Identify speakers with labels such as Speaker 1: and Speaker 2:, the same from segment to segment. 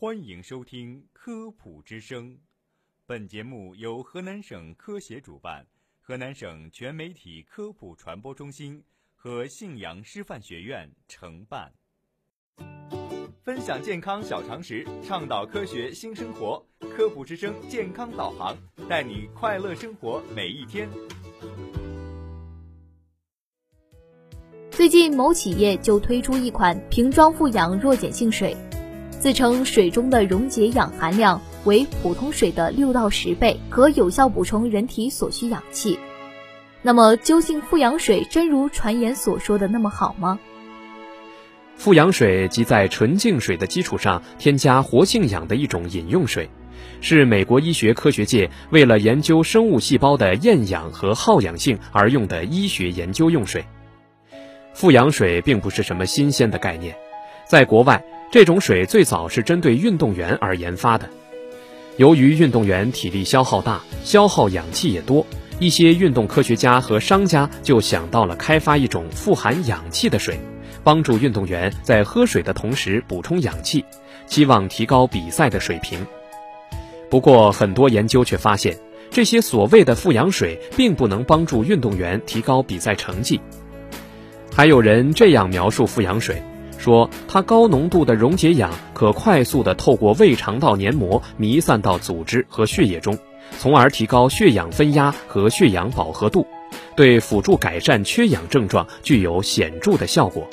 Speaker 1: 欢迎收听《科普之声》，本节目由河南省科协主办，河南省全媒体科普传播中心和信阳师范学院承办。分享健康小常识，倡导科学新生活，《科普之声》健康导航，带你快乐生活每一天。
Speaker 2: 最近，某企业就推出一款瓶装富氧弱碱性水。自称水中的溶解氧含量为普通水的六到十倍，可有效补充人体所需氧气。那么，究竟富氧水真如传言所说的那么好吗？
Speaker 3: 富氧水即在纯净水的基础上添加活性氧的一种饮用水，是美国医学科学界为了研究生物细胞的厌氧和耗氧性而用的医学研究用水。富氧水并不是什么新鲜的概念，在国外。这种水最早是针对运动员而研发的。由于运动员体力消耗大，消耗氧气也多，一些运动科学家和商家就想到了开发一种富含氧气的水，帮助运动员在喝水的同时补充氧气，期望提高比赛的水平。不过，很多研究却发现，这些所谓的富氧水并不能帮助运动员提高比赛成绩。还有人这样描述富氧水。说它高浓度的溶解氧可快速地透过胃肠道黏膜弥散到组织和血液中，从而提高血氧分压和血氧饱和度，对辅助改善缺氧症状具有显著的效果。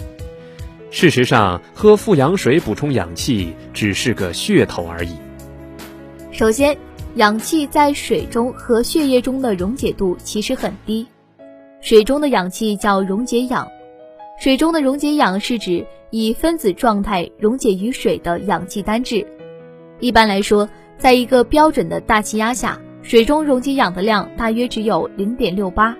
Speaker 3: 事实上，喝富氧水补充氧气只是个噱头而已。
Speaker 2: 首先，氧气在水中和血液中的溶解度其实很低，水中的氧气叫溶解氧，水中的溶解氧是指。以分子状态溶解于水的氧气单质。一般来说，在一个标准的大气压下，水中溶解氧的量大约只有零点六八。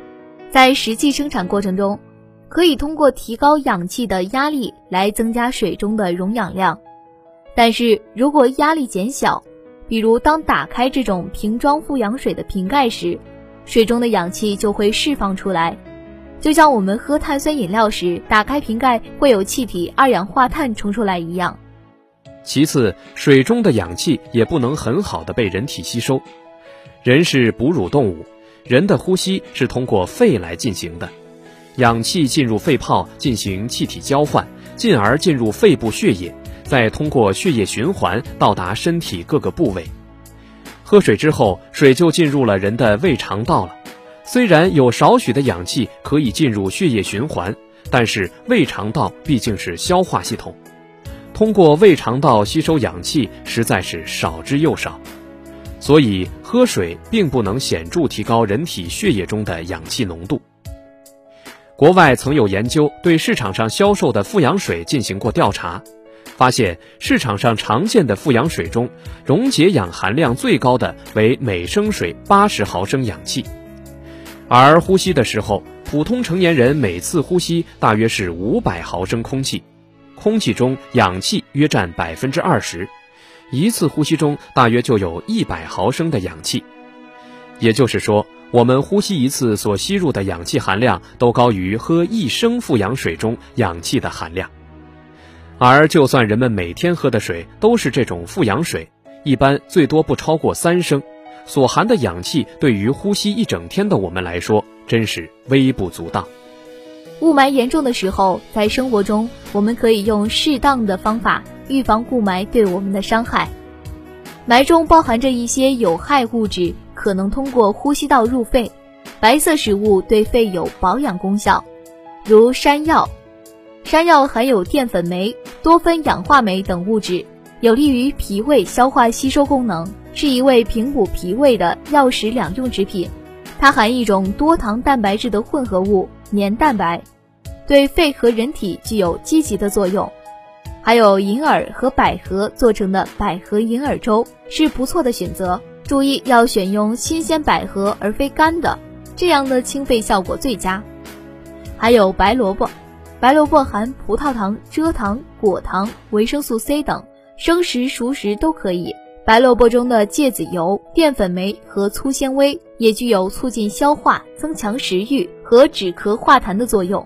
Speaker 2: 在实际生产过程中，可以通过提高氧气的压力来增加水中的溶氧量。但是如果压力减小，比如当打开这种瓶装富氧水的瓶盖时，水中的氧气就会释放出来。就像我们喝碳酸饮料时，打开瓶盖会有气体二氧化碳冲出来一样。
Speaker 3: 其次，水中的氧气也不能很好的被人体吸收。人是哺乳动物，人的呼吸是通过肺来进行的，氧气进入肺泡进行气体交换，进而进入肺部血液，再通过血液循环到达身体各个部位。喝水之后，水就进入了人的胃肠道了。虽然有少许的氧气可以进入血液循环，但是胃肠道毕竟是消化系统，通过胃肠道吸收氧气实在是少之又少，所以喝水并不能显著提高人体血液中的氧气浓度。国外曾有研究对市场上销售的富氧水进行过调查，发现市场上常见的富氧水中，溶解氧含量最高的为每升水八十毫升氧气。而呼吸的时候，普通成年人每次呼吸大约是五百毫升空气，空气中氧气约占百分之二十，一次呼吸中大约就有一百毫升的氧气。也就是说，我们呼吸一次所吸入的氧气含量都高于喝一升富氧水中氧气的含量。而就算人们每天喝的水都是这种富氧水，一般最多不超过三升。所含的氧气对于呼吸一整天的我们来说，真是微不足道。
Speaker 2: 雾霾严重的时候，在生活中我们可以用适当的方法预防雾霾对我们的伤害。霾中包含着一些有害物质，可能通过呼吸道入肺。白色食物对肺有保养功效，如山药。山药含有淀粉酶、多酚氧化酶等物质，有利于脾胃消化吸收功能。是一味平补脾胃的药食两用之品，它含一种多糖蛋白质的混合物黏蛋白，对肺和人体具有积极的作用。还有银耳和百合做成的百合银耳粥是不错的选择，注意要选用新鲜百合而非干的，这样的清肺效果最佳。还有白萝卜，白萝卜含葡萄糖、蔗糖、果糖、维生素 C 等，生食熟食都可以。白萝卜中的芥子油、淀粉酶和粗纤维也具有促进消化、增强食欲和止咳化痰的作用。